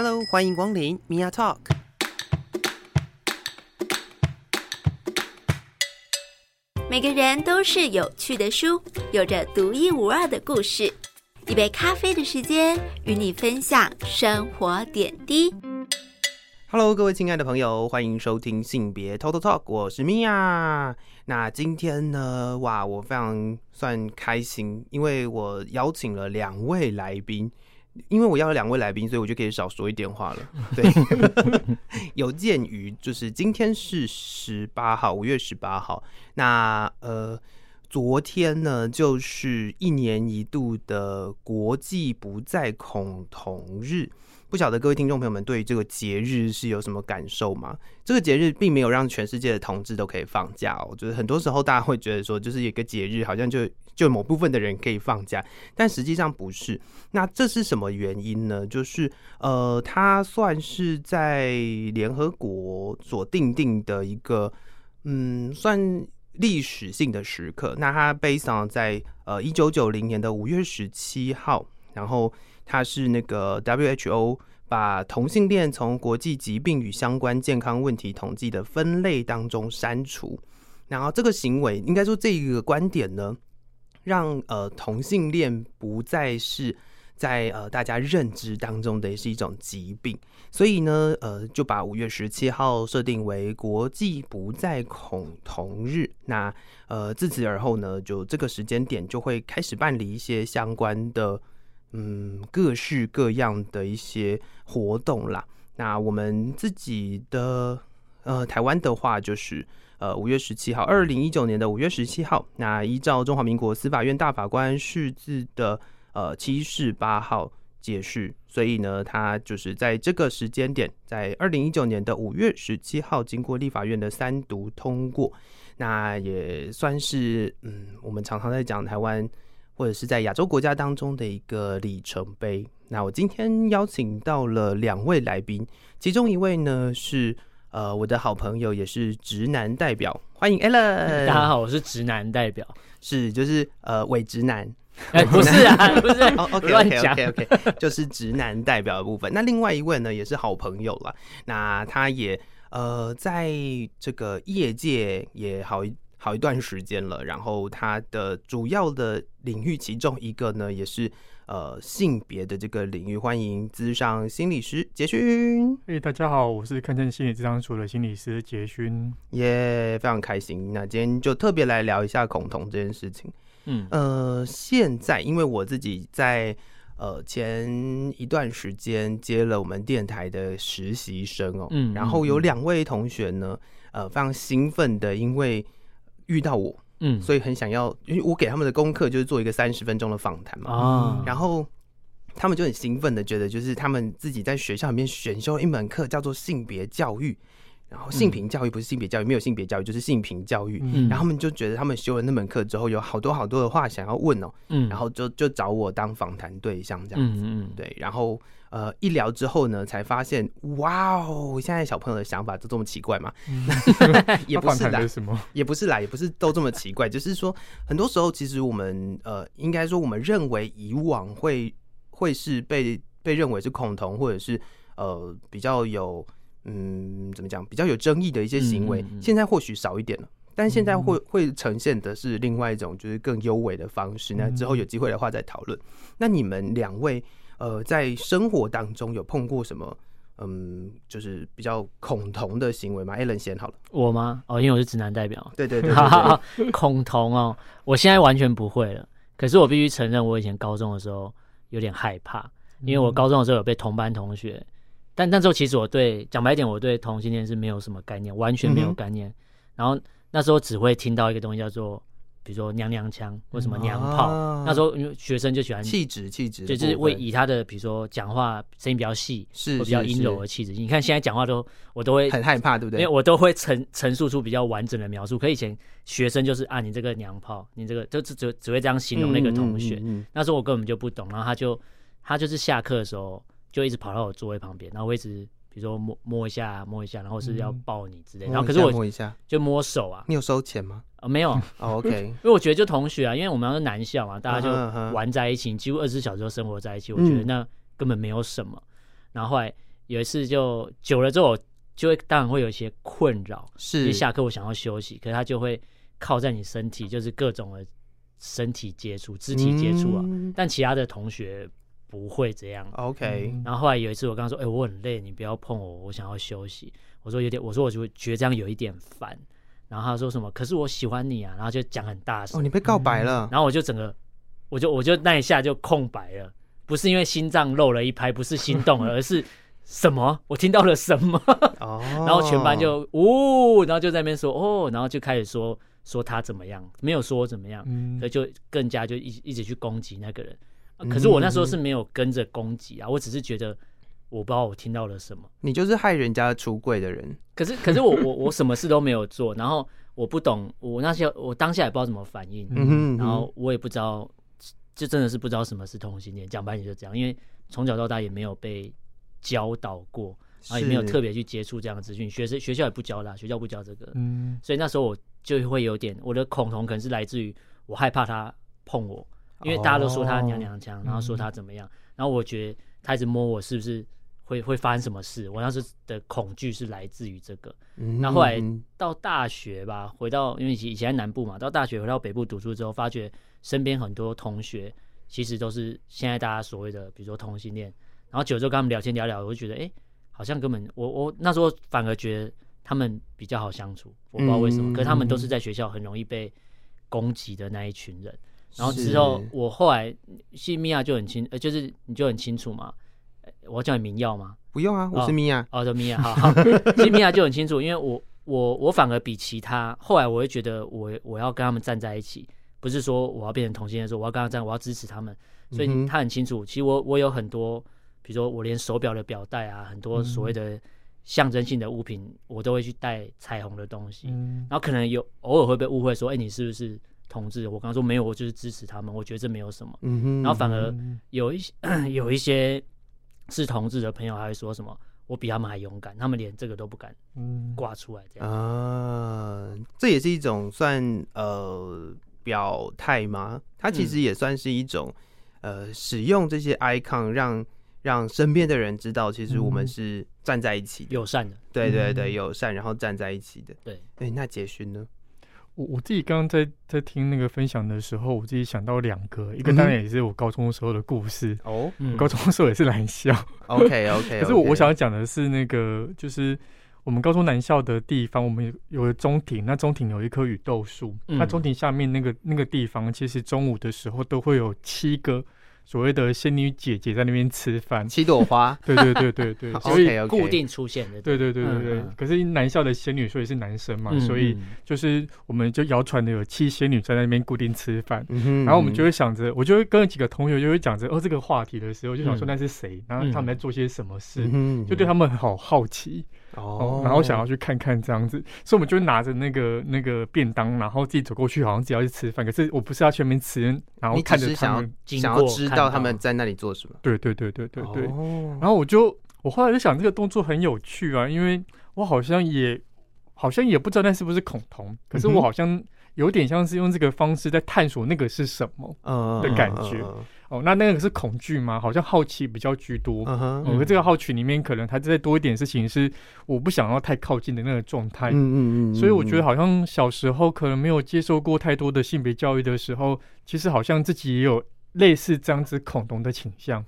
Hello，欢迎光临 Mia Talk。每个人都是有趣的书，有着独一无二的故事。一杯咖啡的时间，与你分享生活点滴。Hello，各位亲爱的朋友，欢迎收听性别 Total Talk，我是 Mia。那今天呢，哇，我非常算开心，因为我邀请了两位来宾。因为我要了两位来宾，所以我就可以少说一点话了。对，有鉴于就是今天是十八号，五月十八号。那呃，昨天呢，就是一年一度的国际不再恐同日。不晓得各位听众朋友们对这个节日是有什么感受吗？这个节日并没有让全世界的同志都可以放假哦。就是很多时候大家会觉得说，就是一个节日，好像就就某部分的人可以放假，但实际上不是。那这是什么原因呢？就是呃，它算是在联合国所定定的一个嗯，算历史性的时刻。那它 based on 在呃一九九零年的五月十七号，然后。它是那个 WHO 把同性恋从国际疾病与相关健康问题统计的分类当中删除，然后这个行为应该说这一个观点呢，让呃同性恋不再是在呃大家认知当中的是一种疾病，所以呢呃就把五月十七号设定为国际不再恐同日。那呃自此而后呢，就这个时间点就会开始办理一些相关的。嗯，各式各样的一些活动啦。那我们自己的呃，台湾的话就是呃，五月十七号，二零一九年的五月十七号。那依照中华民国司法院大法官释字的呃七四八号解释，所以呢，他就是在这个时间点，在二零一九年的五月十七号，经过立法院的三读通过，那也算是嗯，我们常常在讲台湾。或者是在亚洲国家当中的一个里程碑。那我今天邀请到了两位来宾，其中一位呢是呃我的好朋友，也是直男代表，欢迎 Alan。大家好，我是直男代表，是就是呃伪直男，哎、欸、不是啊，不是哦 OK OK OK OK，就是直男代表的部分。那另外一位呢也是好朋友了，那他也呃在这个业界也好一。好一段时间了，然后他的主要的领域其中一个呢，也是呃性别的这个领域。欢迎资商心理师杰勋。嘿，大家好，我是看见心理智商所的心理师杰勋。耶，非常开心。那今天就特别来聊一下恐同这件事情。嗯，呃，现在因为我自己在呃前一段时间接了我们电台的实习生哦，嗯，然后有两位同学呢，呃，非常兴奋的，因为遇到我，嗯，所以很想要，因为我给他们的功课就是做一个三十分钟的访谈嘛，啊，然后他们就很兴奋的觉得，就是他们自己在学校里面选修一门课叫做性别教育。然后性平教育不是性别教育，没有性别教育就是性平教育。嗯，然后他们就觉得他们修了那门课之后，有好多好多的话想要问哦。嗯，然后就就找我当访谈对象这样子。嗯嗯，对。然后呃一聊之后呢，才发现哇哦，现在小朋友的想法都这么奇怪嘛？嗯、也不是啦？也不是啦，也不是都这么奇怪。就是说，很多时候其实我们呃，应该说我们认为以往会会是被被认为是恐同，或者是呃比较有。嗯，怎么讲？比较有争议的一些行为，现在或许少一点了，但现在会会呈现的是另外一种，就是更优美的方式。那之后有机会的话再讨论。那你们两位，呃，在生活当中有碰过什么，嗯，就是比较恐同的行为吗？Alan 先好了，我吗？哦，因为我是直男代表。对对对，恐同哦，我现在完全不会了。可是我必须承认，我以前高中的时候有点害怕，因为我高中的时候有被同班同学。但那时候其实我对讲白一点，我对同性恋是没有什么概念，完全没有概念。嗯、然后那时候只会听到一个东西叫做，比如说娘娘腔或什么娘炮。啊、那时候因为学生就喜欢气质气质，就是会以他的比如说讲话声音比较细，是比较阴柔的气质。你看现在讲话都我都会很害怕，对不对？因为我都会陈陈述出比较完整的描述。可以前学生就是啊，你这个娘炮，你这个就只只只会这样形容那个同学。嗯嗯嗯、那时候我根本就不懂，然后他就他就是下课的时候。就一直跑到我座位旁边，然后我一直比如说摸摸一下摸一下，然后是要抱你之类的。然后可是我摸一下就摸手啊。你有收钱吗？啊，没有。哦，OK。因为我觉得就同学啊，因为我们是男校嘛，大家就玩在一起，几乎二十四小时都生活在一起。我觉得那根本没有什么。然后后来有一次就久了之后，就会当然会有一些困扰。是，一下课我想要休息，可是他就会靠在你身体，就是各种的身体接触、肢体接触啊。嗯、但其他的同学不会这样。OK。然后后来有一次我跟他说：“哎、欸，我很累，你不要碰我，我想要休息。”我说有点，我说我就觉得这样有一点烦。然后他说什么？可是我喜欢你啊！然后就讲很大声。哦，你被告白了。嗯、然后我就整个，我就我就那一下就空白了，不是因为心脏漏了一拍，不是心动了，而是什么？我听到了什么？哦。然后全班就呜、哦，然后就在那边说哦，然后就开始说说他怎么样，没有说怎么样，嗯、所以就更加就一一直去攻击那个人。可是我那时候是没有跟着攻击啊，我只是觉得。我不知道我听到了什么，你就是害人家出柜的人。可是，可是我我我什么事都没有做，然后我不懂，我那些我当下也不知道怎么反应，嗯然后我也不知道，就真的是不知道什么是同性恋。讲白点就这样，因为从小到大也没有被教导过，然后也没有特别去接触这样的资讯，学生学校也不教啦，学校不教这个，嗯，所以那时候我就会有点我的恐同，可能是来自于我害怕他碰我，因为大家都说他娘娘腔，然后说他怎么样，然后我觉得他一直摸我，是不是？会会发生什么事？我当时的恐惧是来自于这个。那、嗯、后来到大学吧，回到因为以前在南部嘛，到大学回到北部读书之后，发觉身边很多同学其实都是现在大家所谓的，比如说同性恋。然后久了之后跟他们聊天聊聊，我就觉得，哎，好像根本我我那时候反而觉得他们比较好相处。我不知道为什么，嗯、可是他们都是在学校很容易被攻击的那一群人。然后之后我后来，西米亚就很清，呃，就是你就很清楚嘛。我要叫你明耀吗？不用啊，我是米娅。哦，叫米娅，好好。其实米娅就很清楚，因为我我我反而比其他，后来我会觉得我我要跟他们站在一起，不是说我要变成同性恋，说我要跟他站，我要支持他们。所以他很清楚，其实我我有很多，比如说我连手表的表带啊，很多所谓的象征性的物品，我都会去带彩虹的东西。然后可能有偶尔会被误会说，哎，你是不是同志？我刚刚说没有，我就是支持他们，我觉得这没有什么。嗯然后反而有一些有一些。是同志的朋友还会说什么？我比他们还勇敢，他们连这个都不敢挂出来这样。啊，这也是一种算呃表态吗？它其实也算是一种、嗯、呃使用这些 icon 让让身边的人知道，其实我们是站在一起的、友善的。对对对，友善，然后站在一起的。对，哎、欸，那杰勋呢？我我自己刚刚在在听那个分享的时候，我自己想到两个，一个当然也是我高中的时候的故事哦，嗯、高中的时候也是男校，OK OK，可是我我想要讲的是那个，就是我们高中南校的地方，我们有有个中庭，那中庭有一棵雨豆树，那中庭下面那个那个地方，其实中午的时候都会有七个。所谓的仙女姐姐在那边吃饭，七朵花，对对对对对，所以固定出现的，对。对对对对。可是男校的仙女，所以是男生嘛，所以就是我们就谣传的有七仙女在那边固定吃饭，然后我们就会想着，我就会跟几个同学就会讲着哦这个话题的时候，就想说那是谁，然后他们在做些什么事，就对他们好好奇。哦，然后想要去看看这样子，所以我们就拿着那个那个便当，然后自己走过去，好像自己要去吃饭。可是我不是要去那边吃，然后看着他们，想要知道他们在那里做什么。对对对对对对。然后我就我后来就想，这个动作很有趣啊，因为我好像也好像也不知道那是不是恐同，可是我好像有点像是用这个方式在探索那个是什么的感觉。哦，那那个是恐惧吗？好像好奇比较居多。嗯哼，我、uh huh, 这个好奇里面可能它再多一点事情是我不想要太靠近的那个状态。嗯嗯嗯。所以我觉得好像小时候可能没有接受过太多的性别教育的时候，其实好像自己也有类似这样子恐同的倾向。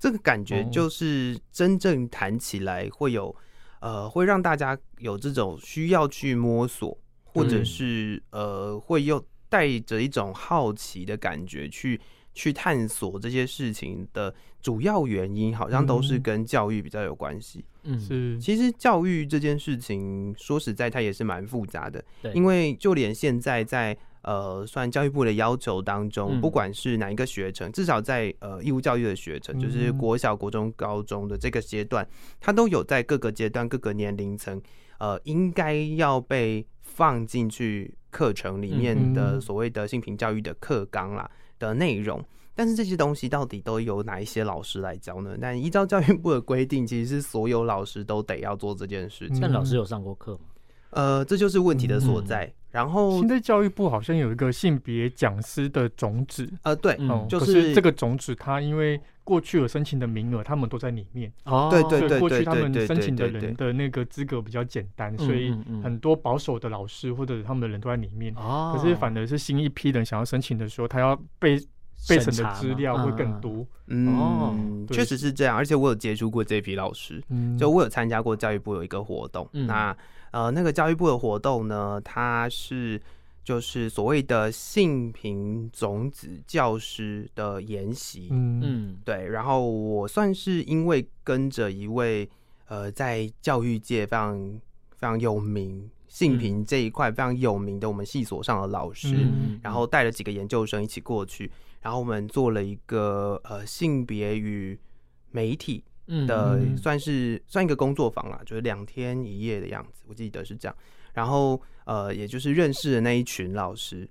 这个感觉就是真正谈起来会有，呃，会让大家有这种需要去摸索，或者是呃，会又带着一种好奇的感觉去。去探索这些事情的主要原因，好像都是跟教育比较有关系。嗯，是。其实教育这件事情，说实在，它也是蛮复杂的。对。因为就连现在在呃，算教育部的要求当中，不管是哪一个学程，至少在呃义务教育的学程，就是国小、国中、高中的这个阶段，它都有在各个阶段、各个年龄层，呃，应该要被放进去课程里面的所谓的性平教育的课纲啦。的内容，但是这些东西到底都由哪一些老师来教呢？但依照教育部的规定，其实是所有老师都得要做这件事情。但老师有上过课吗？呃，这就是问题的所在。嗯、然后现在教育部好像有一个性别讲师的种子，呃，对，嗯就可是这个种子，它因为过去有申请的名额，他们都在里面。哦，对对所以过去他们对对申请的对对。人的那个资格比较简单，嗯所以很多保守的老师或者他们的人都在里面。哦，可是反而是新一批人想要申请的时候，他要被备审的资料会更多。哦嗯，对。确实是这样，而且我有接触过这批老师，嗯，就我有参加过教育部有一个活动，嗯。那呃那个教育部的活动呢，它是就是所谓的性平种子教师的研习，嗯。嗯。对，然后我算是因为跟着一位呃在教育界非常非常有名性平这一块非常有名的我们系所上的老师，嗯然后带了几个研究生一起过去，然后我们做了一个呃性别与媒体嗯的嗯算是算一个工作坊啦，就是两天一夜的样子，我记得是这样。然后呃，也就是认识的那一群老师，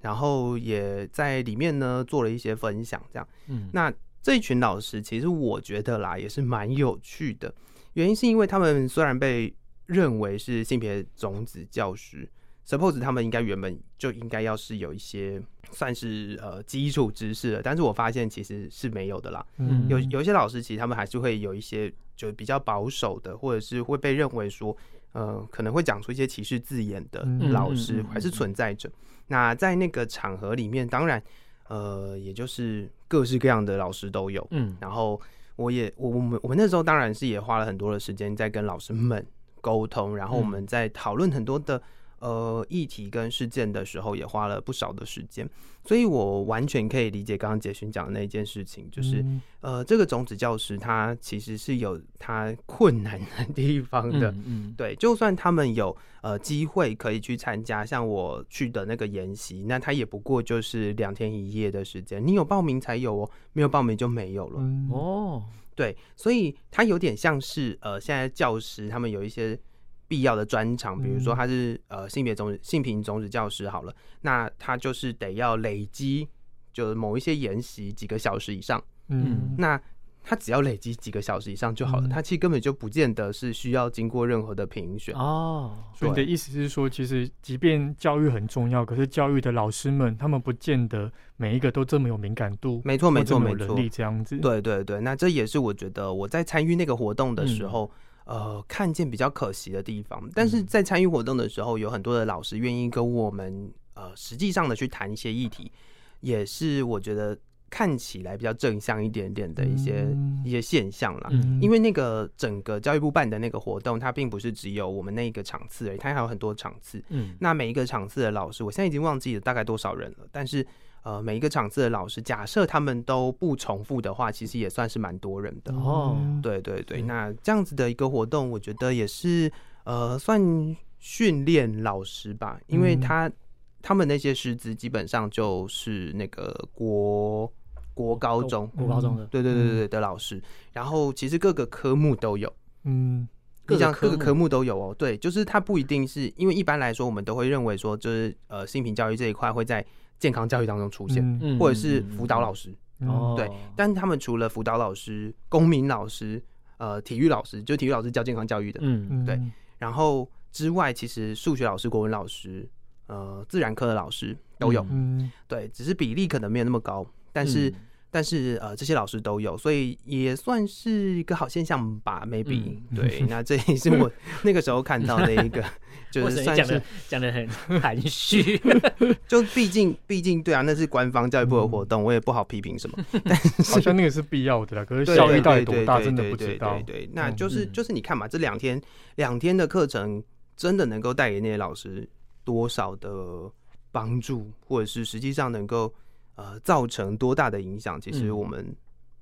然后也在里面呢做了一些分享，这样。嗯那这一群老师其实我觉得啦，也是蛮有趣的，原因是因为他们虽然被认为是性别种子教师，suppose 他们应该原本就应该要是有一些算是呃基础知识的，但是我发现其实是没有的啦。嗯有有一些老师其实他们还是会有一些就比较保守的，或者是会被认为说呃可能会讲出一些歧视字眼的嗯老师还是存在着。那在那个场合里面，当然呃也就是各式各样的老师都有。嗯然后我也我我们我们那时候当然是也花了很多的时间在跟老师们沟通，然后我们在讨论很多的呃议题跟事件的时候，也花了不少的时间，所以我完全可以理解刚刚杰勋讲的那件事情，就是、嗯呃这个种子教师他其实是有他困难的地方的。嗯嗯对，就算他们有呃机会可以去参加，像我去的那个研习，那他也不过就是两天一夜的时间，你有报名才有哦，没有报名就没有了。嗯哦对，所以他有点像是呃，现在教师他们有一些必要的专长，比如说他是呃性别种子性平种子教师好了，那他就是得要累积就是某一些研习几个小时以上，嗯。那他只要累积几个小时以上就好了，嗯。他其实根本就不见得是需要经过任何的评选。哦。所以你的意思是说，其实即便教育很重要，可是教育的老师们，他们不见得每一个都这么有敏感度，没错，没错，没错能力，这样子。，对对对，那这也是我觉得我在参与那个活动的时候，嗯呃，看见比较可惜的地方。但是在参与活动的时候，有很多的老师愿意跟我们呃实际上的去谈一些议题，也是我觉得看起来比较正向一点点的一些、嗯一些现象啦。嗯因为那个整个教育部办的那个活动，它并不是只有我们那一个场次而已，它还有很多场次。嗯那每一个场次的老师，我现在已经忘记了大概多少人了，但是呃，每一个场次的老师，假设他们都不重复的话，其实也算是蛮多人的。哦。对对对，那这样子的一个活动，我觉得也是呃，算训练老师吧，因为他、他们那些师资基本上就是那个国国高中，国高中的对对对对对的老师，然后其实各个科目都有。嗯你讲各个科目都有哦，对，就是它不一定是因为一般来说，我们都会认为说，就是呃，性平教育这一块会在健康教育当中出现，或者是辅导老师，对但他们除了辅导老师、公民老师、呃，体育老师，就体育老师教健康教育的，嗯。嗯。对。然后之外，其实数学老师、国文老师、呃，自然科的老师都有，对，只是比例可能没有那么高，但是。嗯但是呃，这些老师都有，所以也算是一个好现象吧，maybe、嗯对。那这也是我 那个时候看到的一个，就 是算是讲的很含蓄，就毕竟毕竟对啊，那是官方教育部的活动，我也不好批评什么。好像那个是必要的啦，可是对效益到底对多大，对真的对对对不知道。对，那就是嗯就是你看嘛，这两天两天的课程，真的能够带给那些老师多少的帮助，或者是实际上能够呃造成多大的影响，其实嗯。我们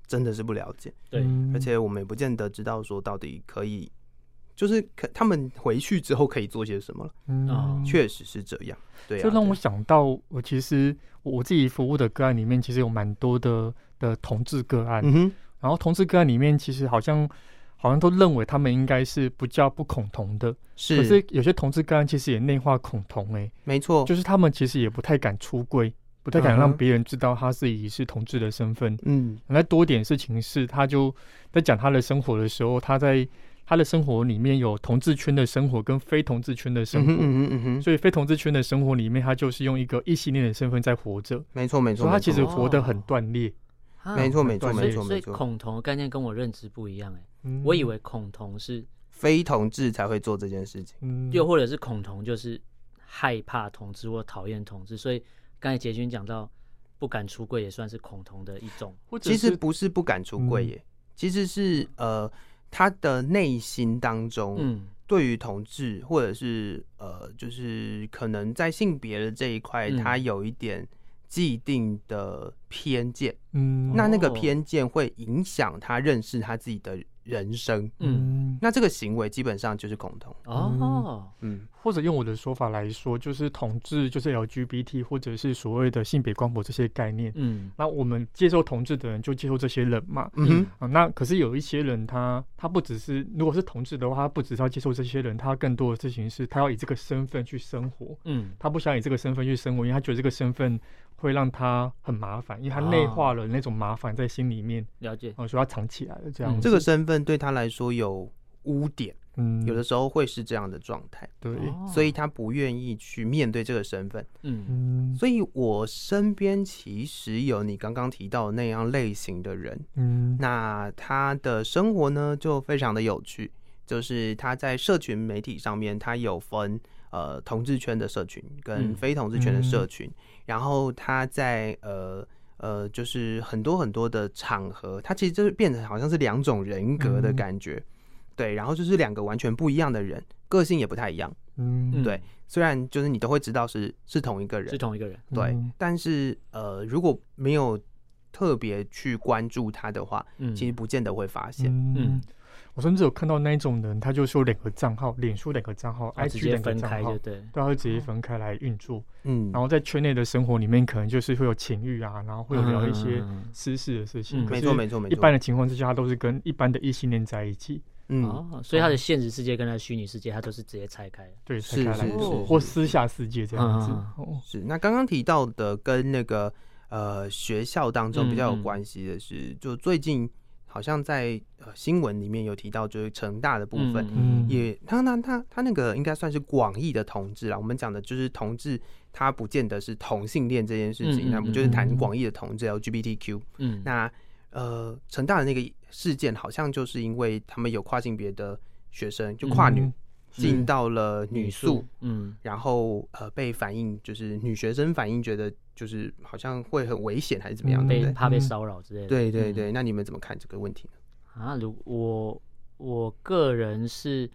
真的是不了解。对。嗯而且我们也不见得知道说到底可以，就是可他们回去之后可以做些什么了。嗯。哦确实是这样，对啊，这让我想到，我其实我自己服务的个案里面，其实有蛮多的的同志个案，嗯哼，然后同志个案里面，其实好像好像都认为他们应该是不叫不恐同的，是，可是有些同志个案其实也内化恐同、欸，没错，就是他们其实也不太敢出柜，不太敢让别人知道他自己是同志的身份。嗯。那多点事情是，他就在讲他的生活的时候，他在他的生活里面有同志圈的生活跟非同志圈的生活，嗯哼嗯哼，所以非同志圈的生活里面，他就是用一个异性恋的身份在活着。没错没错，所以他其实活得很断裂。没错没错没错没错。所以恐同的概念跟我认知不一样哎、欸，我以为恐同是非同志才会做这件事情，又或者是恐同就是害怕同志或讨厌同志，所以刚才杰军讲到不敢出柜也算是恐同的一种。其实不是不敢出柜耶，嗯、其实是呃。他的内心当中，嗯，对于同志或者是呃，就是可能在性别的这一块，他有一点既定的偏见，嗯，那那个偏见会影响他认识他自己的人生，嗯，那这个行为基本上就是恐同。哦，嗯，或者用我的说法来说，就是同志就是 LGBT 或者是所谓的性别光谱这些概念，嗯，那我们接受同志的人就接受这些人嘛，嗯啊，那可是有一些人他他不只是如果是同志的话，他不只是要接受这些人，他更多的事情是他要以这个身份去生活，嗯，他不想以这个身份去生活，因为他觉得这个身份会让他很麻烦，因为他内化了那种麻烦在心里面，了解，啊，所以他藏起来了这样，这个身份。对他来说有污点，嗯，有的时候会是这样的状态，对，所以他不愿意去面对这个身份，嗯，所以我身边其实有你刚刚提到的那样类型的人，嗯，那他的生活呢就非常的有趣，就是他在社群媒体上面，他有分呃同志圈的社群跟非同志圈的社群，嗯，然后他在呃。呃，就是很多很多的场合，他其实就是变成好像是两种人格的感觉，嗯、对，然后就是两个完全不一样的人，个性也不太一样，嗯，对。虽然就是你都会知道是是同一个人，是。同一个人，对，嗯、但是呃，如果没有特别去关注他的话，嗯、其实不见得会发现，嗯。嗯我甚至有看到那一种人，他就说两个账号，脸书两个账号，IG 两个账号，对，都会直接分开来运作。嗯，然后在圈内的生活里面，可能就是会有情欲啊，然后会有聊一些私事的事情。没错，没错，没错。一般的情况之下，他都是跟一般的异性恋在一起。嗯，所以他的现实世界跟他虚拟世界，他都是直接拆开。对，拆开来，或私下世界这样子。是。那刚刚提到的跟那个呃学校当中比较有关系的是，就最近。好像在呃新闻里面有提到，就是成大的部分，嗯、也他他他他那个应该算是广义的同志啦。我们讲的就是同志，他不见得是同性恋这件事情，那我们就是谈广义的同志 LGBTQ。嗯，那呃成大的那个事件，好像就是因为他们有跨性别的学生，就跨女。嗯进到了女宿，嗯，然后呃被反映就是女学生反映觉得就是好像会很危险还是怎么样，被怕被骚扰之类的。对对对，那你们怎么看这个问题呢？啊，如我我个人是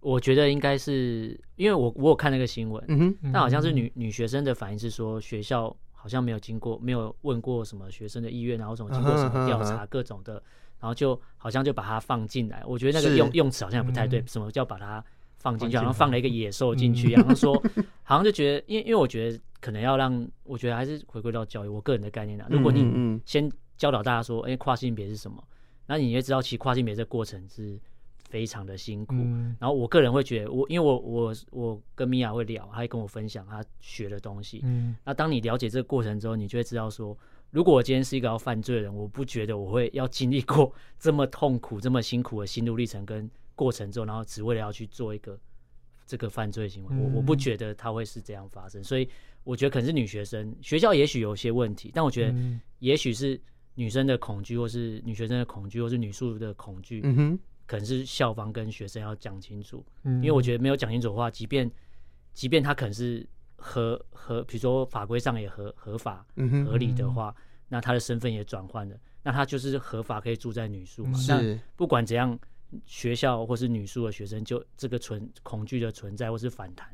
我觉得应该是因为我我有看那个新闻，嗯哼，但好像是女女学生的反应是说学校好像没有经过没有问过什么学生的意愿，然后什么经过什么调查各种的，然后就好像就把它放进来。我觉得那个用用词好像也不太对，什么叫把它。放进去，好像放了一个野兽进去，然后说，好像就觉得，因为因为我觉得可能要让，我觉得还是回归到教育，我个人的概念啊。如果你先教导大家说，哎，跨性别是什么，那你也知道，其实跨性别这个过程是非常的辛苦。然后我个人会觉得，我因为我我我跟米娅会聊，她会跟我分享她学的东西。那当你了解这个过程之后，你就会知道说，如果我今天是一个要犯罪的人，我不觉得我会要经历过 这么痛苦、这么辛苦的心路历程跟。过程中，然后只为了要去做一个这个犯罪行为，我我不觉得他会是这样发生，所以我觉得可能是女学生学校也许有些问题，但我觉得也许是女生的恐惧，或是女学生的恐惧，或是女宿的恐惧，嗯哼，可能是校方跟学生要讲清楚，因为我觉得没有讲清楚的话，即便即便他可能是合合，比如说法规上也合合法合理的话，那他的身份也转换了，那他就是合法可以住在女宿嘛，那不管怎样。学校或是女宿的学生，就这个存恐惧的存在，或是反弹，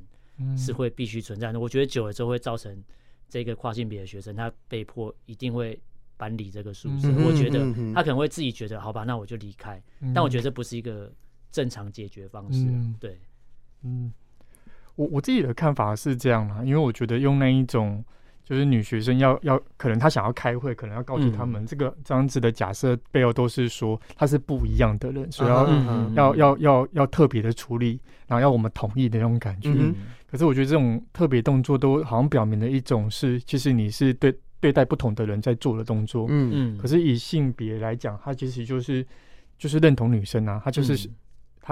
是会必须存在的。嗯、我觉得久了之后会造成这个跨性别的学生，他被迫一定会搬离这个宿舍。嗯、我觉得他可能会自己觉得，好吧，那我就离开。嗯、但我觉得这不是一个正常解决方式。嗯、对，嗯，我我自己的看法是这样啦，因为我觉得用那一种。就是女学生要要，可能她想要开会，可能要告诉他们这个这样子的假设背后都是说她是不一样的人，所以要要要要要特别的处理，然后要我们同意的那种感觉。可是我觉得这种特别动作都好像表明了一种是，其实你是对对待不同的人在做的动作。嗯嗯。可是以性别来讲，他其实就是就是认同女生啊，他就是。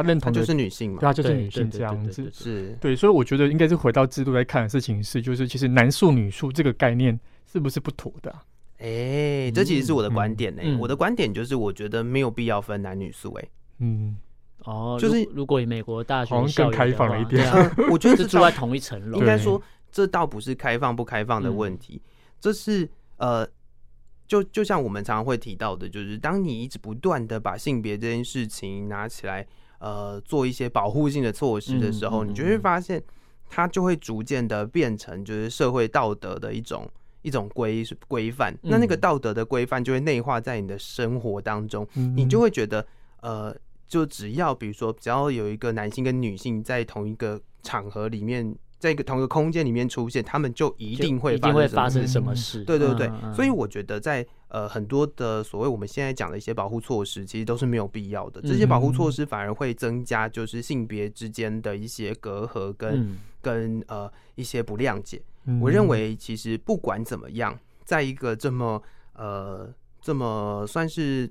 他认同的就是女性嘛，对，他就是女性这样子。是对，所以我觉得应该是回到制度来看的事情是，就是其实男宿女宿这个概念是不是不妥的？哎、欸，这其实是我的观点呢、欸。嗯、我的观点就是，我觉得没有必要分男女宿。哎，嗯，哦，就是如果以美国大学好像更开放了一点，啊、我觉得 是住在同一层楼。应该说，这倒不是开放不开放的问题，嗯、这是呃，就就像我们常常会提到的，就是当你一直不断的把性别这件事情拿起来，呃，做一些保护性的措施的时候，嗯、你就会发现，它就会逐渐的变成就是社会道德的一种。一种规规范，那那个道德的规范就会内化在你的生活当中，嗯、你就会觉得，呃，就只要比如说，只要有一个男性跟女性在同一个场合里面，在一个同一个空间里面出现，他们就一定会发生什么，会发生什么。事。对对对，嗯、所以我觉得在呃很多的所谓我们现在讲的一些保护措施，其实都是没有必要的。这些保护措施反而会增加就是性别之间的一些隔阂跟、嗯、跟呃一些不谅解。我认为，其实不管怎么样，在一个这么呃这么算是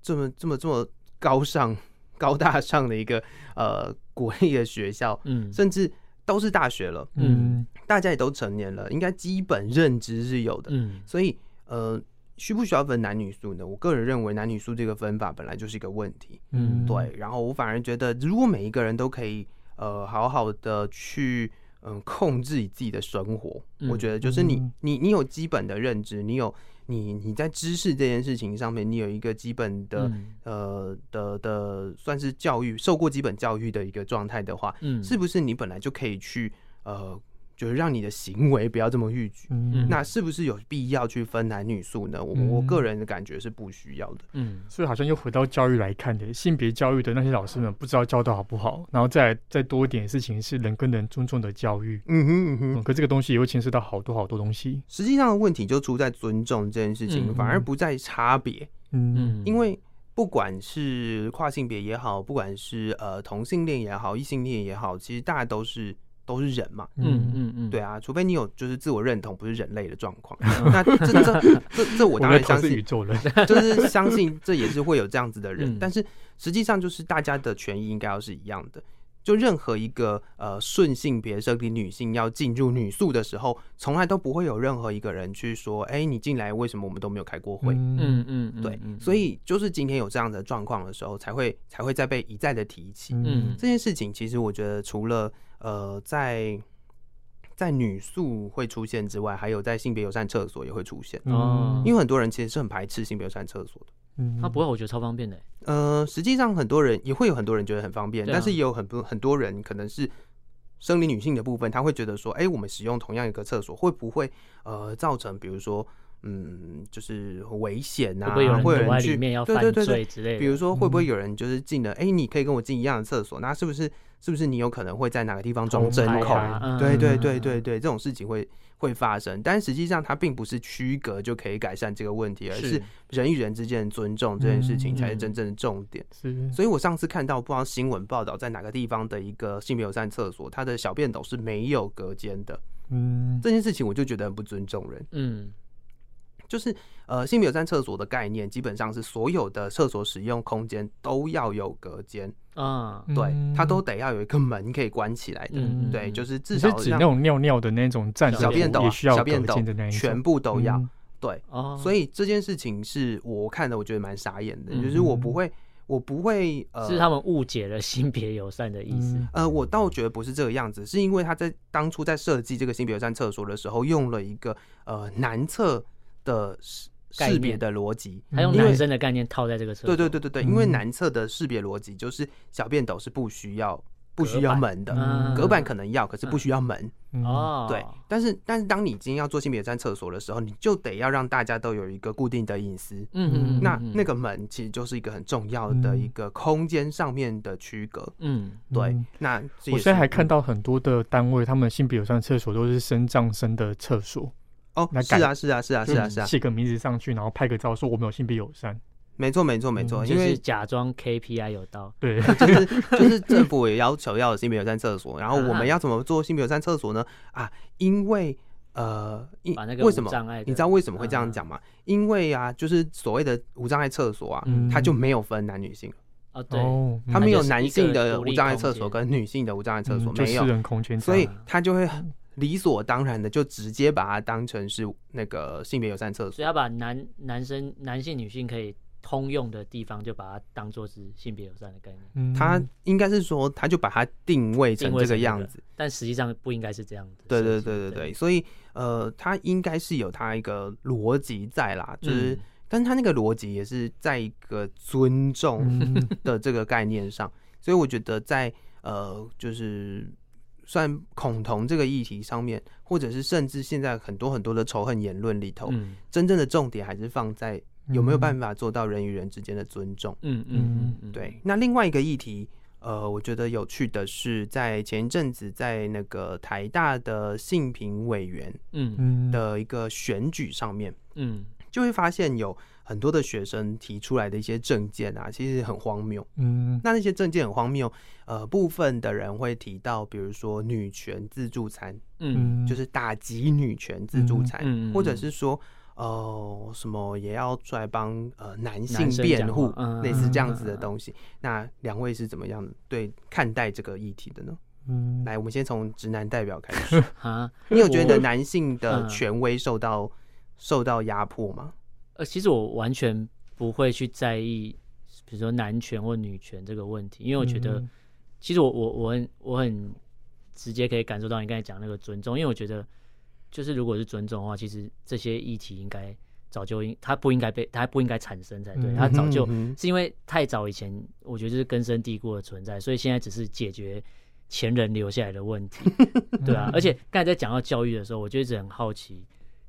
这么这么这么高尚高大上的一个呃国立的学校，嗯，甚至都是大学了，嗯，大家也都成年了，应该基本认知是有的，嗯，所以呃，需不需要分男女宿呢？我个人认为，男女宿这个分法本来就是一个问题，嗯，对。然后我反而觉得，如果每一个人都可以呃好好的去。嗯，控制你自己的生活，嗯、我觉得就是你，你，你有基本的认知，你有你，你在知识这件事情上面，你有一个基本的，嗯、呃的的，算是教育，受过基本教育的一个状态的话，嗯，是不是你本来就可以去，呃。就是让你的行为不要这么逾矩，嗯、那是不是有必要去分男女宿呢？我、嗯、我个人的感觉是不需要的。嗯，所以好像又回到教育来看的，性别教育的那些老师们不知道教的好不好，然后再再多一点事情是人跟人尊重的教育。嗯哼嗯哼，可这个东西也会牵涉到好多好多东西。实际上的问题就出在尊重这件事情，嗯、反而不在差别。嗯，因为不管是跨性别也好，不管是呃同性恋也好，异性恋也好，其实大家都是。都是人嘛，嗯嗯嗯，对啊，除非你有就是自我认同不是人类的状况，那这这这这我当然相信，就是相信这也是会有这样子的人，但是实际上就是大家的权益应该要是一样的。就任何一个呃顺性别生理女性要进入女宿的时候，从来都不会有任何一个人去说，哎，你进来为什么我们都没有开过会？嗯嗯，对，所以就是今天有这样的状况的时候，才会才会再被一再的提起。嗯，这件事情其实我觉得除了呃在在女宿会出现之外，还有在性别友善厕所也会出现。哦，因为很多人其实是很排斥性别友善厕所的。嗯，他不会，我觉得超方便的。呃，实际上很多人也会有很多人觉得很方便，啊、但是也有很多很多人可能是生理女性的部分，他会觉得说，哎、欸，我们使用同样一个厕所会不会呃造成，比如说，嗯，就是危险啊，会不会有人去对对对对之类的，比如说会不会有人就是进了，哎、嗯欸，你可以跟我进一样的厕所，那是不是是不是你有可能会在哪个地方装针孔？啊、对对对对对，这种事情会。会发生，但实际上它并不是区隔就可以改善这个问题，而是人与人之间的尊重这件事情才是真正的重点。是，所以我上次看到不知道新闻报道在哪个地方的一个性别友善厕所，它的小便斗是没有隔间的。嗯，这件事情我就觉得很不尊重人。嗯。就是呃，性别友善厕所的概念，基本上是所有的厕所使用空间都要有隔间。啊，对，它都得要有一个门可以关起来的，嗯、对，就是至少是指那种尿尿的那种站小便斗、小便斗全部都要，嗯、对，哦、所以这件事情是我看的，我觉得蛮傻眼的，嗯、就是我不会，我不会，呃，是他们误解了性别友善的意思，呃，我倒觉得不是这个样子，是因为他在当初在设计这个性别友善厕所的时候，用了一个呃男厕的识别的逻辑，还用男生的概念套在这个厕所。对对对对对，因为男厕的识别逻辑就是小便斗是不需要不需要门的，隔板可能要，可是不需要门。哦，对，但是但是当你今天要做性别友善厕所的时候，你就得要让大家都有一个固定的隐私。嗯嗯，那那个门其实就是一个很重要的一个空间上面的区隔。嗯，对。那我现在还看到很多的单位，他们性别友善厕所都是升降升的厕所。哦，是啊，是啊，是啊，是啊，是啊，写个名字上去，然后拍个照，说我们有性别友善。没错，没错，没错，因为假装 KPI 有到，对，就是 就是政府也要求要有性别友善厕所，然后我们要怎么做性别友善厕所呢？啊，因为呃，因为什么？你知道为什么会这样讲吗？因为啊，就是所谓的无障碍厕所啊，它就没有分男女性。啊，对，他们有男性的无障碍厕所跟女性的无障碍厕所，没有。私人空间，所以他就会理所当然的就直接把它当成是那个性别友善厕所，所以要把男男生、男性、女性可以通用的地方，就把它当做是性别友善的概念。嗯他应该是说，他就把它定位成这个样子，但实际上不应该是这样子。对对对对对，所以呃，他应该是有他一个逻辑在啦，就是。但他那个逻辑也是在一个尊重的这个概念上，所以我觉得在呃，就是算恐同这个议题上面，或者是甚至现在很多很多的仇恨言论里头，真正的重点还是放在有没有办法做到人与人之间的尊重。嗯嗯嗯，对。那另外一个议题，呃，我觉得有趣的是，在前一阵子在那个台大的性平委员嗯的一个选举上面，嗯。就会发现有很多的学生提出来的一些政见啊，其实很荒谬。嗯，那那些政见很荒谬。呃，部分的人会提到，比如说女权自助餐，嗯，就是打击女权自助餐，嗯，或者是说，呃，什么也要出来帮呃男性辩护，类似这样子的东西。那两位是怎么样对看待这个议题的呢？嗯，来，我们先从直男代表开始啊。你有觉得男性的权威受到？受到压迫吗？呃，其实我完全不会去在意，比如说男权或女权这个问题，因为我觉得，其实我我我很我很直接可以感受到你刚才讲那个尊重，因为我觉得，就是如果是尊重的话，其实这些议题应该早就应，它不应该被，它不应该产生才对，它早就是因为太早以前，我觉得就是根深蒂固的存在，所以现在只是解决前人留下来的问题，对啊。而且刚才在讲到教育的时候，我就一直很好奇。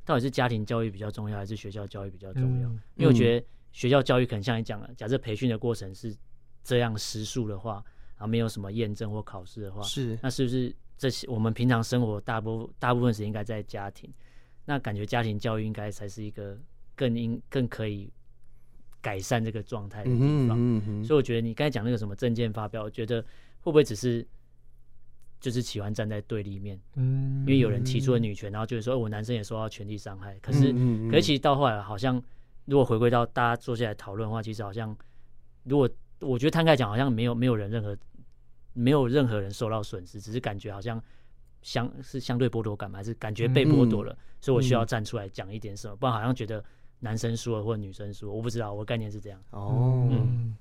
到底是家庭教育比较重要，还是学校教育比较重要？嗯、因为我觉得学校教育可能像你讲的，假设培训的过程是这样实数的话，然后没有什么验证或考试的话，是那是不是这些我们平常生活大部大部分时间应该在家庭？那感觉家庭教育应该才是一个更应更可以改善这个状态的地方。嗯嗯、所以我觉得你刚才讲那个什么证件发表，我觉得会不会只是？就是喜欢站在对立面，嗯，因为有人提出了女权，然后就是说，我男生也受到权力伤害。可是，可是其实到后来，好像如果回归到大家坐下来讨论的话，其实好像，如果我觉得摊开讲，好像没有没有人任何没有任何人受到损失，只是感觉好像相是相对剥夺感嘛，还是感觉被剥夺了，所以我需要站出来讲一点什么，不然好像觉得男生输了或者女生输，我不知道，我概念是这样。哦，嗯，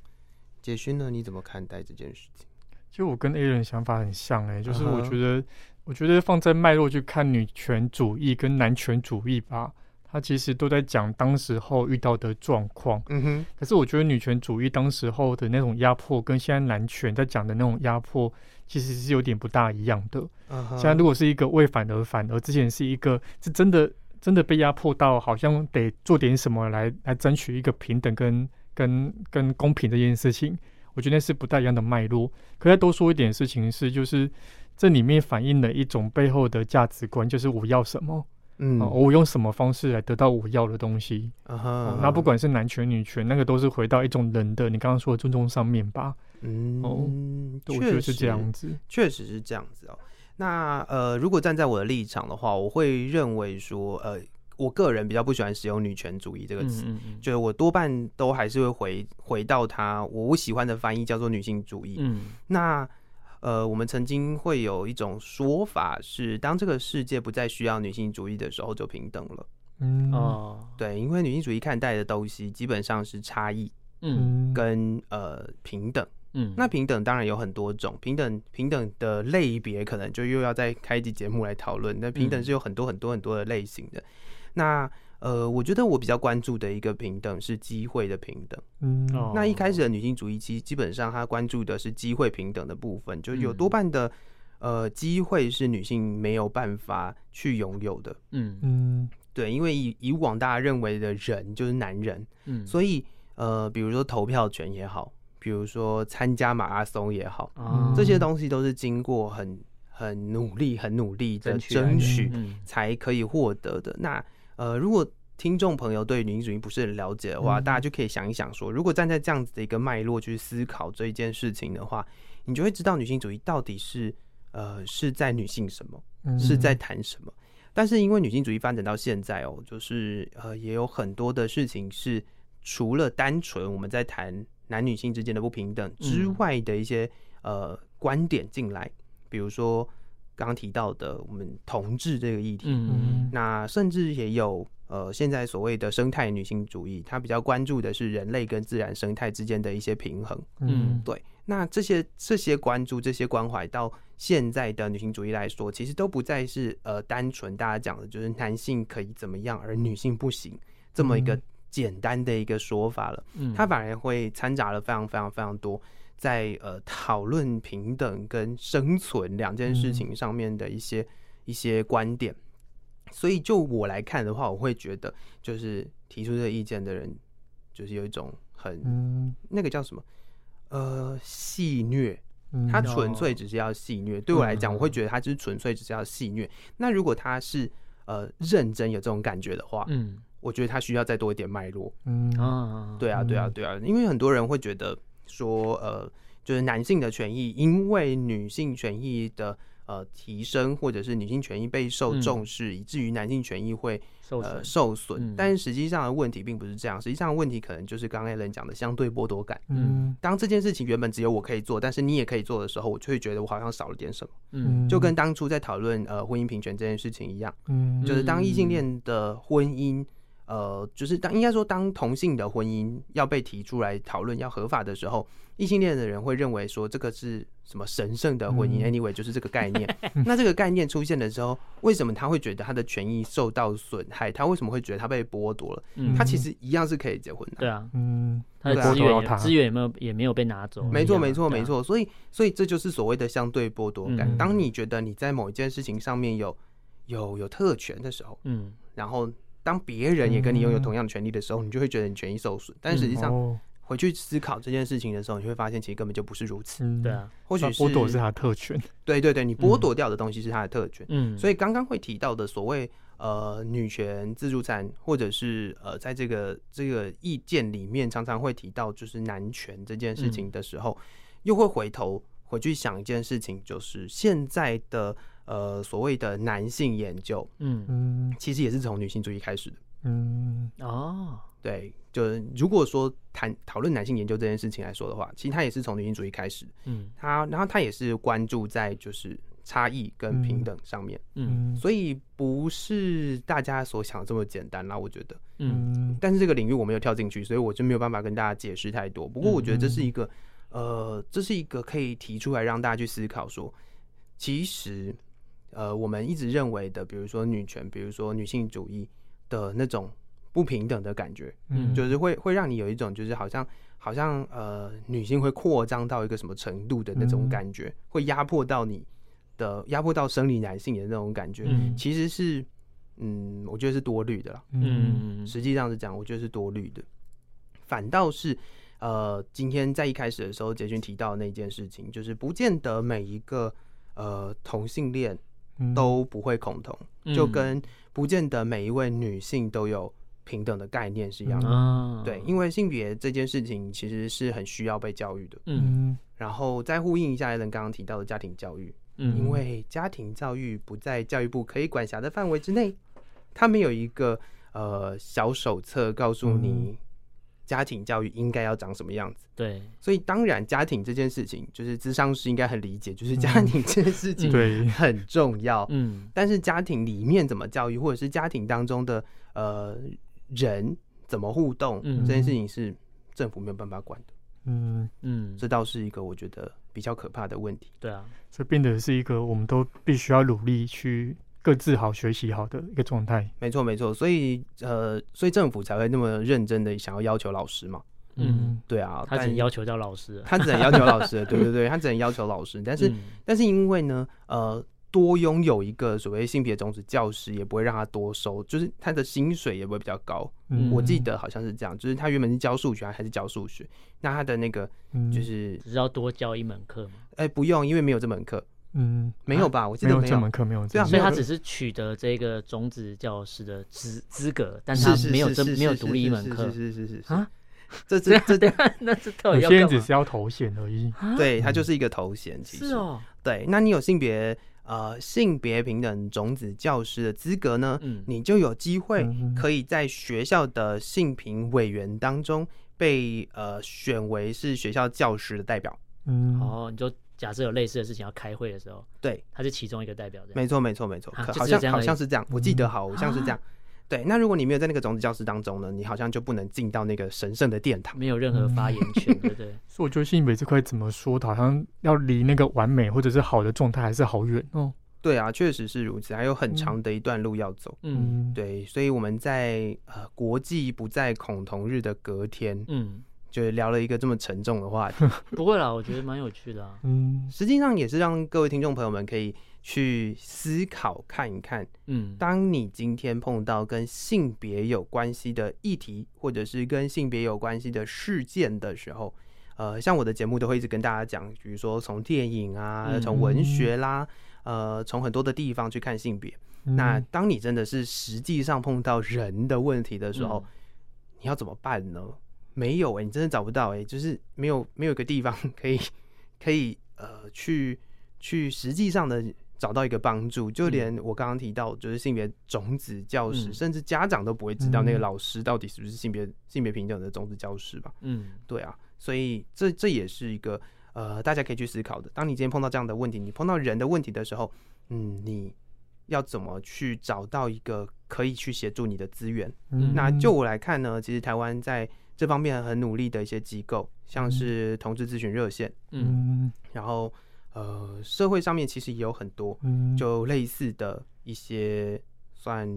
杰勋呢？你怎么看待这件事情？其实我跟 A 人想法很像哎、欸，就是我觉得，我觉得放在脉络去看女权主义跟男权主义吧，它其实都在讲当时候遇到的状况。嗯哼。可是我觉得女权主义当时候的那种压迫，跟现在男权在讲的那种压迫，其实是有点不大一样的。现在如果是一个为反而反，而之前是一个是真的真的被压迫到，好像得做点什么来来争取一个平等跟跟跟公平这件事情。我觉得是不太一样的脉络，可再多说一点事情是，就是这里面反映了一种背后的价值观，就是我要什么，嗯，我用什么方式来得到我要的东西。啊哈，那不管是男权女权，那个都是回到一种人的，你刚刚说的尊重上面吧。嗯，哦，我觉得是这样子，确实是这样子哦。那呃，如果站在我的立场的话，我会认为说，呃。我个人比较不喜欢使用“女权主义”这个词，嗯嗯、就是我多半都还是会回回到它我不喜欢的翻译叫做“女性主义”。嗯，那呃，我们曾经会有一种说法是，当这个世界不再需要女性主义的时候，就平等了。嗯哦，对，因为女性主义看待的东西基本上是差异，嗯，跟呃平等，嗯，那平等当然有很多种，平等平等的类别可能就又要再开一集节目来讨论。那平等是有很多很多很多的类型的。那呃，我觉得我比较关注的一个平等是机会的平等。嗯，那一开始的女性主义其实基本上她关注的是机会平等的部分，就有多半的呃机会是女性没有办法去拥有的。嗯嗯，对，因为以以往大家认为的人就是男人，嗯，所以呃，比如说投票权也好，比如说参加马拉松也好，这些东西都是经过很很努力、很努力的争取才可以获得的。那呃，如果听众朋友对女性主义不是很了解的话，嗯、大家就可以想一想说，如果站在这样子的一个脉络去思考这一件事情的话，你就会知道女性主义到底是呃是在女性什么，嗯、是在谈什么。但是因为女性主义发展到现在哦，就是呃也有很多的事情是除了单纯我们在谈男女性之间的不平等之外的一些、嗯、呃观点进来，比如说刚刚提到的我们同志这个议题，嗯，那甚至也有呃现在所谓的生态女性主义，它比较关注的是人类跟自然生态之间的一些平衡，嗯，对。那这些这些关注、这些关怀，到现在的女性主义来说，其实都不再是呃单纯大家讲的就是男性可以怎么样，而女性不行这么一个简单的一个说法了。嗯，它反而会掺杂了非常非常非常多在呃讨论平等跟生存两件事情上面的一些、嗯、一些观点。所以就我来看的话，我会觉得就是提出这个意见的人，就是有一种很、嗯、那个叫什么？呃，戏虐，他纯粹只是要戏虐。对我来讲，我会觉得他就是纯粹只是要戏谑。那如果他是呃认真有这种感觉的话，嗯，我觉得他需要再多一点脉络。嗯啊，对啊，对啊，对啊，因为很多人会觉得说，呃，就是男性的权益，因为女性权益的。呃，提升或者是女性权益备受重视，嗯、以至于男性权益会受呃受损。嗯、但是实际上的问题并不是这样，实际上的问题可能就是刚刚 Alan 讲的相对剥夺感。嗯，当这件事情原本只有我可以做，但是你也可以做的时候，我就会觉得我好像少了点什么。嗯，就跟当初在讨论呃婚姻平权这件事情一样。嗯，就是当异性恋的婚姻。呃，就是当应该说，当同性的婚姻要被提出来讨论要合法的时候，异性恋的人会认为说这个是什么神圣的婚姻、嗯、？Anyway，就是这个概念。那这个概念出现的时候，为什么他会觉得他的权益受到损害？他为什么会觉得他被剥夺了？嗯、他其实一样是可以结婚的。对啊，嗯，他的资源资源有没有也没有被拿走？没错，没错，没错。所以，所以这就是所谓的相对剥夺感。嗯、当你觉得你在某一件事情上面有有有特权的时候，嗯，然后。当别人也跟你拥有同样的权利的时候，你就会觉得你权益受损。但实际上，回去思考这件事情的时候，你会发现其实根本就不是如此。对啊，或许剥夺是他的特权。对对对，你剥夺掉的东西是他的特权。嗯，所以刚刚会提到的所谓呃女权自助餐，或者是呃在这个这个意见里面常常会提到就是男权这件事情的时候，又会回头回去想一件事情，就是现在的。呃，所谓的男性研究，嗯。嗯，其实也是从女性主义开始的，嗯。哦，对，就是如果说谈讨论男性研究这件事情来说的话，其实它也是从女性主义开始，嗯，它然后它也是关注在就是差异跟平等上面，嗯，所以不是大家所想的这么简单啦，我觉得，嗯，但是这个领域我没有跳进去，所以我就没有办法跟大家解释太多。不过我觉得这是一个，呃，这是一个可以提出来让大家去思考说，其实。呃，我们一直认为的，比如说女权，比如说女性主义的那种不平等的感觉，嗯，就是会会让你有一种，就是好像好像呃，女性会扩张到一个什么程度的那种感觉，嗯、会压迫到你的，压迫到生理男性的那种感觉，嗯、其实是，嗯，我觉得是多虑的啦，嗯，实际上是这样，我觉得是多虑的，反倒是，呃，今天在一开始的时候，杰军提到的那件事情，就是不见得每一个呃同性恋。都不会恐同，嗯、就跟不见得每一位女性都有平等的概念是一样的。嗯、对，因为性别这件事情其实是很需要被教育的。嗯，然后再呼应一下 Alan 刚刚提到的家庭教育，嗯，因为家庭教育不在教育部可以管辖的范围之内，他们有一个呃小手册告诉你。嗯家庭教育应该要长什么样子？对，所以当然家庭这件事情，就是智商师应该很理解，就是家庭这件事情对很重要。嗯，但是家庭里面怎么教育，或者是家庭当中的呃人怎么互动，嗯、这件事情是政府没有办法管的。嗯嗯，这倒是一个我觉得比较可怕的问题。对啊，这变得是一个我们都必须要努力去。各自好，学习好的一个状态。没错，没错。所以，呃，所以政府才会那么认真的想要要求老师嘛。嗯，对啊，他只能要求到老师，他只能要求老师，对对对，他只能要求老师。但是，嗯、但是因为呢，呃，多拥有一个所谓性别种子教师，也不会让他多收，就是他的薪水也不会比较高。嗯，我记得好像是这样，就是他原本是教数学还是教数学，那他的那个就是、嗯、只要多教一门课吗？哎、欸，不用，因为没有这门课。嗯，没有吧？我记得没有这门课，没有。对啊，所以他只是取得这个种子教师的资资格，但他没有这没有独立一门课。是是是是啊，这这这那这到底要干嘛？现在只是要头衔而已。对，它就是一个头衔。其实是哦。对，那你有性别呃性别平等种子教师的资格呢？嗯，你就有机会可以在学校的性平委员当中被呃选为是学校教师的代表。嗯，哦，你就假设有类似的事情要开会的时候，对，他是其中一个代表，没错，没错，没错，啊好像好像是这样，我记得好像是这样。啊 对，那如果你没有在那个种子教室当中呢，你好像就不能进到那个神圣的殿堂。没有任何发言权，对不对？所以我觉得性别这块怎么说的，好像要离那个完美或者是好的状态还是好远哦。对啊，确实是如此，还有很长的一段路要走。嗯对，所以我们在呃国际不再恐同日的隔天，嗯，就聊了一个这么沉重的话题。不会啦，我觉得蛮有趣的啊。嗯，实际上也是让各位听众朋友们可以去思考看一看，嗯，当你今天碰到跟性别有关系的议题，或者是跟性别有关系的事件的时候，呃，像我的节目都会一直跟大家讲，比如说从电影啊，嗯从文学啦，呃，从很多的地方去看性别。那嗯当你真的是实际上碰到人的问题的时候，嗯你要怎么办呢？没有哎、你真的找不到哎、就是没有没有一个地方 可以可以呃去去实际上的找到一个帮助，就连我刚刚提到就是性别种子教师，嗯甚至家长都不会知道那个嗯老师到底是不是性别性别平等的种子教师吧？嗯对啊，所以这这也是一个呃大家可以去思考的。当你今天碰到这样的问题，你碰到人的问题的时候，嗯，你要怎么去找到一个可以去协助你的资源？嗯那就我来看呢，其实台湾在这方面很努力的一些机构，像是同志咨询热线，嗯。嗯然后呃社会上面其实也有很多嗯，就类似的一些算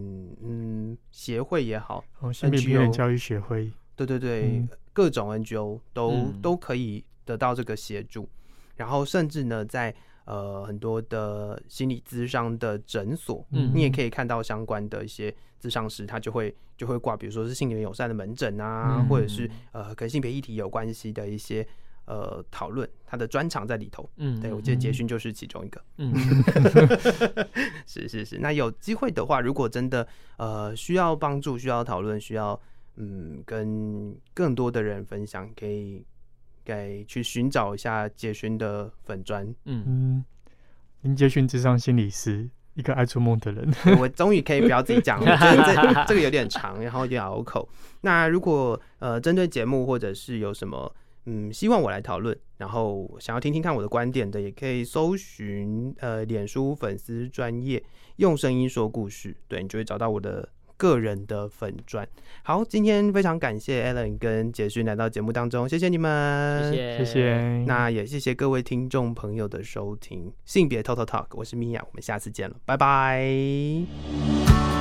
嗯协会也好，哦，性别平等教育协会，对对对，嗯。各种 NGO 都、嗯。都可以得到这个协助，然后甚至呢，在呃很多的心理咨商的诊所，嗯你也可以看到相关的一些咨商师，他就会就会挂，比如说是性别友善的门诊啊，嗯或者是呃跟性别议题有关系的一些呃讨论，他的专长在里头。嗯，对，我记得杰勋就是其中一个。嗯 是是是，那有机会的话，如果真的呃需要帮助、需要讨论、需要嗯跟更多的人分享，可以该去寻找一下杰勋的粉砖。嗯嗯，林杰勋智商心理师，一个爱做梦的人。我终于可以不要自己讲了，我觉得这这个有点长，然后有点拗口。那如果呃针对节目或者是有什么嗯希望我来讨论，然后想要听听看我的观点的，也可以搜寻呃脸书粉丝专业用声音说故事，对你就会找到我的个人的粉砖。好，今天非常感谢 Alan 跟杰勋来到节目当中，谢谢你们，谢谢谢谢。那也谢谢各位听众朋友的收听，性别 Total Talk，我是米娅，我们下次见了，拜拜。